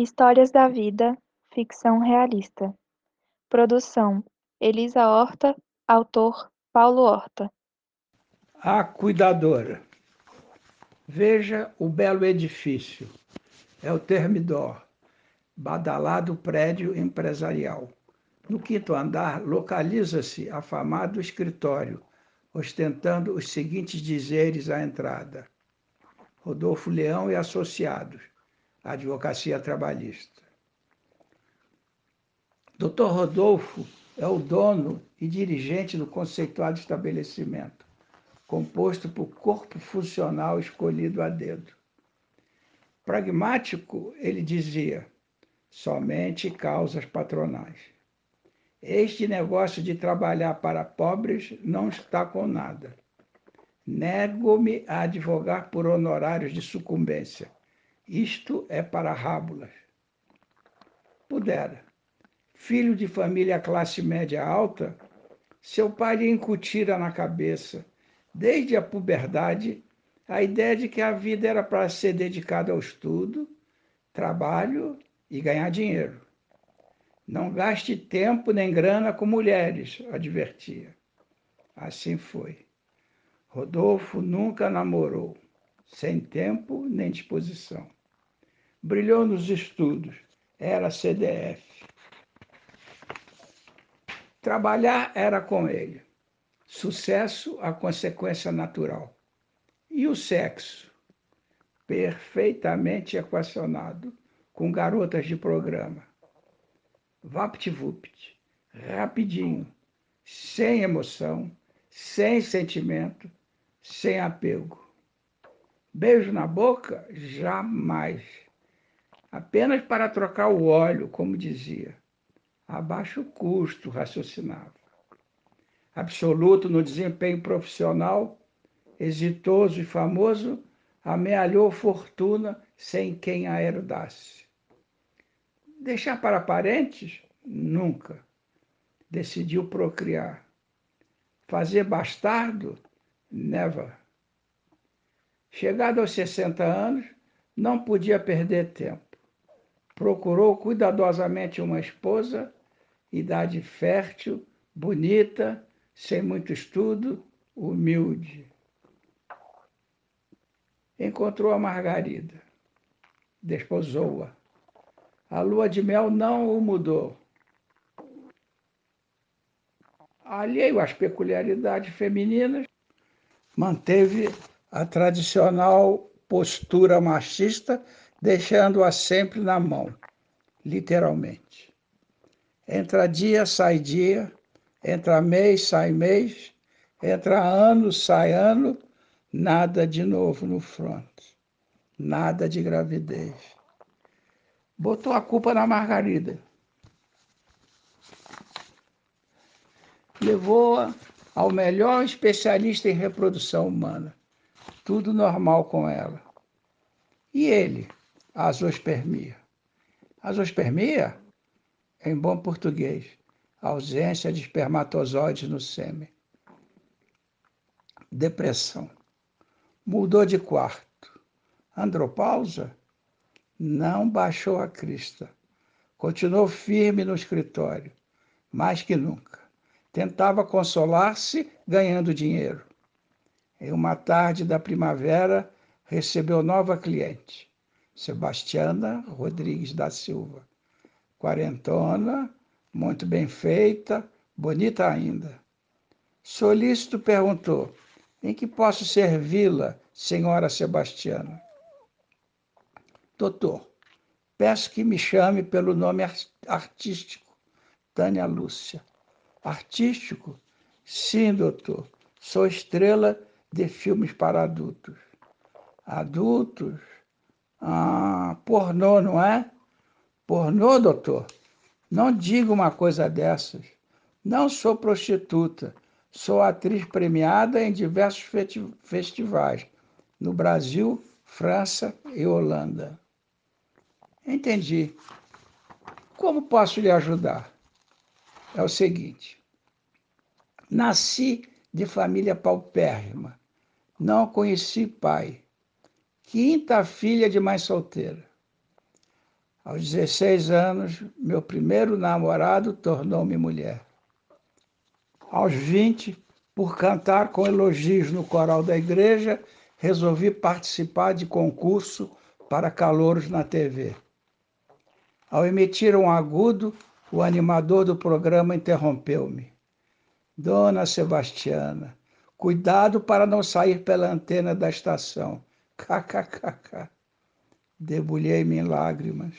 Histórias da Vida, ficção realista. Produção: Elisa Horta, autor: Paulo Horta. A cuidadora. Veja o belo edifício. É o Termidor, badalado prédio empresarial. No quinto andar localiza-se afamado escritório, ostentando os seguintes dizeres à entrada: Rodolfo Leão e Associados, Advocacia Trabalhista. Dr. Rodolfo é o dono e dirigente do conceituado estabelecimento, composto por corpo funcional escolhido a dedo. Pragmático, ele dizia, somente causas patronais. Este negócio de trabalhar para pobres não está com nada. Nego-me a advogar por honorários de sucumbência isto é para rábulas. Pudera. Filho de família classe média alta, seu pai lhe incutira na cabeça, desde a puberdade, a ideia de que a vida era para ser dedicada ao estudo, trabalho e ganhar dinheiro. Não gaste tempo nem grana com mulheres, advertia. Assim foi. Rodolfo nunca namorou, sem tempo nem disposição. Brilhou nos estudos, era CDF. Trabalhar era com ele. Sucesso, a consequência natural. E o sexo? Perfeitamente equacionado, com garotas de programa. Vapt-vupt, rapidinho, sem emoção, sem sentimento, sem apego. Beijo na boca? Jamais apenas para trocar o óleo, como dizia. A baixo custo, raciocinava. Absoluto no desempenho profissional, exitoso e famoso, amealhou fortuna sem quem a herdasse. Deixar para parentes? Nunca. Decidiu procriar. Fazer bastardo? Never. Chegado aos 60 anos, não podia perder tempo procurou cuidadosamente uma esposa, idade fértil, bonita, sem muito estudo, humilde. Encontrou a Margarida, desposou-a. A lua de mel não o mudou. Alheio às peculiaridades femininas, manteve a tradicional postura machista deixando-a sempre na mão, literalmente. Entra dia, sai dia, entra mês, sai mês, entra ano, sai ano, nada de novo no front, nada de gravidez. Botou a culpa na Margarida. Levou-a ao melhor especialista em reprodução humana. Tudo normal com ela. E ele? azospermia. Azospermia, em bom português, ausência de espermatozoides no sêmen. Depressão. Mudou de quarto. Andropausa? Não baixou a crista. Continuou firme no escritório, mais que nunca. Tentava consolar-se ganhando dinheiro. Em uma tarde da primavera, recebeu nova cliente Sebastiana Rodrigues da Silva. Quarentona, muito bem feita, bonita ainda. Solícito perguntou: Em que posso servi-la, senhora Sebastiana? Doutor, peço que me chame pelo nome artístico, Tânia Lúcia. Artístico? Sim, doutor. Sou estrela de filmes para adultos. Adultos? Ah, pornô, não é? Pornô, doutor? Não diga uma coisa dessas. Não sou prostituta. Sou atriz premiada em diversos festivais, no Brasil França e Holanda. Entendi. Como posso lhe ajudar? É o seguinte: nasci de família paupérrima, não conheci pai, quinta filha de mãe solteira. Aos 16 anos, meu primeiro namorado tornou-me mulher. Aos 20, por cantar com elogios no coral da igreja, resolvi participar de concurso para calouros na TV. Ao emitir um agudo, o animador do programa interrompeu-me. Dona Sebastiana, cuidado para não sair pela antena da estação. KKKK. Debulhei-me em lágrimas.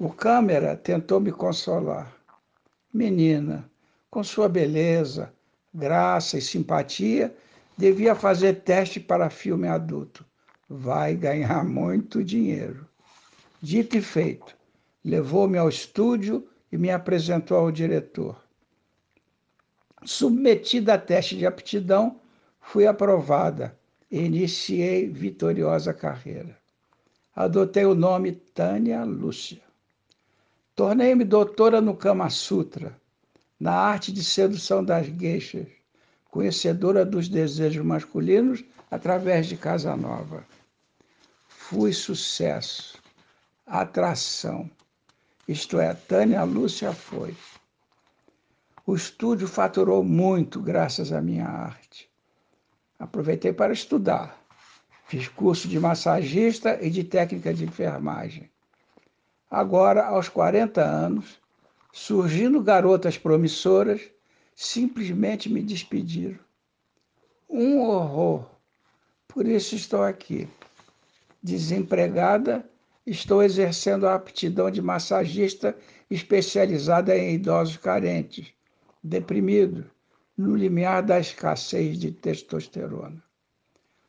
O câmera tentou me consolar. Menina, com sua beleza, graça e simpatia, devia fazer teste para filme adulto. Vai ganhar muito dinheiro. Dito e feito, levou-me ao estúdio e me apresentou ao diretor. Submetida a teste de aptidão, fui aprovada e iniciei vitoriosa carreira. Adotei o nome Tânia Lúcia. Tornei-me doutora no Kama Sutra, na arte de sedução das gueixas, conhecedora dos desejos masculinos através de Casa Nova. Fui sucesso, atração. Isto é, Tânia Lúcia foi. O estúdio faturou muito graças à minha arte. Aproveitei para estudar. Fiz curso de massagista e de técnica de enfermagem. Agora, aos 40 anos, surgindo garotas promissoras, simplesmente me despediram. Um horror. Por isso estou aqui. Desempregada, estou exercendo a aptidão de massagista especializada em idosos carentes, deprimidos, no limiar da escassez de testosterona.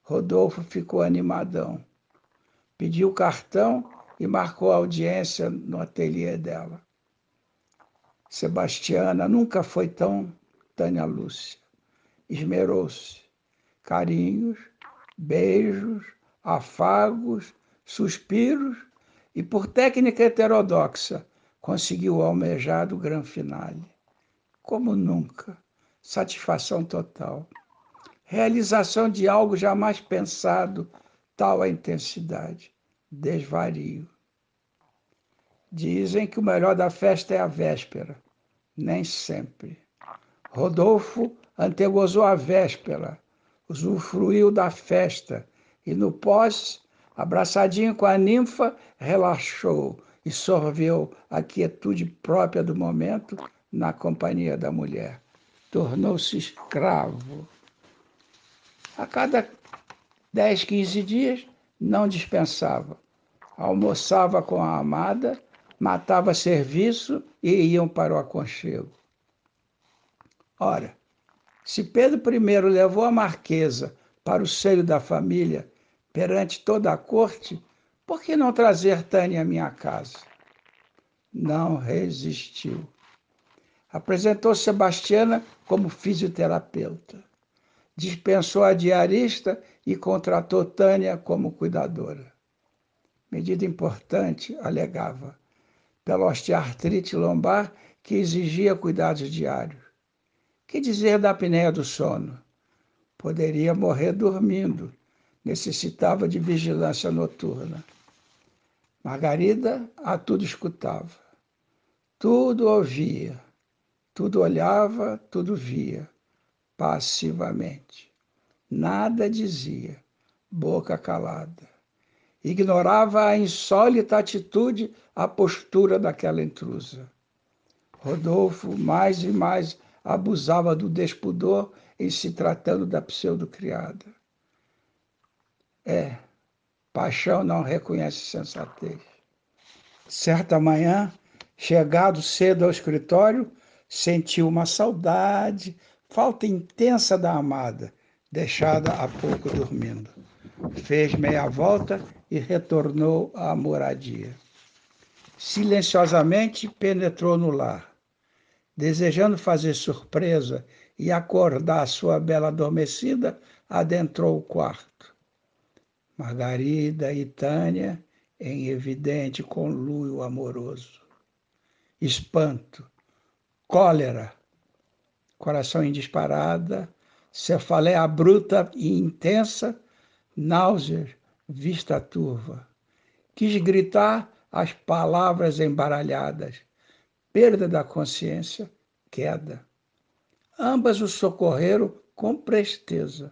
Rodolfo ficou animadão. Pediu o cartão e marcou audiência no ateliê dela. Sebastiana nunca foi tão Tânia Lúcia. Esmerou-se. Carinhos, beijos, afagos, suspiros e, por técnica heterodoxa, conseguiu o almejado gran finale. Como nunca, satisfação total. Realização de algo jamais pensado, tal a intensidade desvario. Dizem que o melhor da festa é a véspera. Nem sempre. Rodolfo antegozou a véspera, usufruiu da festa e no pós, abraçadinho com a ninfa, relaxou e sorveu a quietude própria do momento na companhia da mulher. Tornou-se escravo. A cada 10, 15 dias, não dispensava. Almoçava com a amada, matava serviço e iam para o aconchego. Ora, se Pedro I levou a marquesa para o seio da família perante toda a corte, por que não trazer Tânia à minha casa? Não resistiu. Apresentou Sebastiana como fisioterapeuta. Dispensou a diarista e contratou Tânia como cuidadora. Medida importante, alegava, pela osteoartrite lombar que exigia cuidados diários. Que dizer da apneia do sono? Poderia morrer dormindo, necessitava de vigilância noturna. Margarida a tudo escutava, tudo ouvia, tudo olhava, tudo via, passivamente. Nada dizia, boca calada. Ignorava a insólita atitude, a postura daquela intrusa. Rodolfo mais e mais abusava do despudor em se tratando da pseudo-criada. É, paixão não reconhece sensatez. Certa manhã, chegado cedo ao escritório, sentiu uma saudade, falta intensa da amada, deixada há pouco dormindo. Fez meia volta e retornou à moradia. Silenciosamente penetrou no lar. Desejando fazer surpresa e acordar sua bela adormecida, adentrou o quarto. Margarida e Tânia em evidente conluio amoroso. Espanto, cólera, coração em disparada, cefaleia bruta e intensa, náuseas, vista turva. Quis gritar as palavras embaralhadas, perda da consciência, queda. Ambas o socorreram com presteza.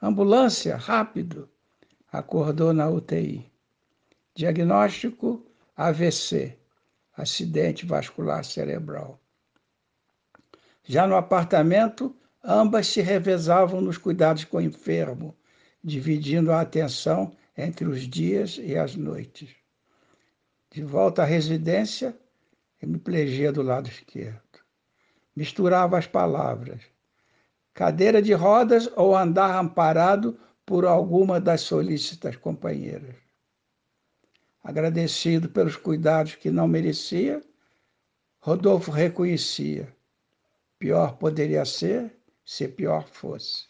Ambulância, rápido, acordou na UTI. Diagnóstico AVC, acidente vascular cerebral. Já no apartamento, ambas se revezavam nos cuidados com o enfermo, dividindo a atenção entre os dias e as noites. De volta à residência, hemiplegia do lado esquerdo. Misturava as palavras. Cadeira de rodas ou andar amparado por alguma das solícitas companheiras. Agradecido pelos cuidados que não merecia, Rodolfo reconhecia. Pior poderia ser se pior fosse.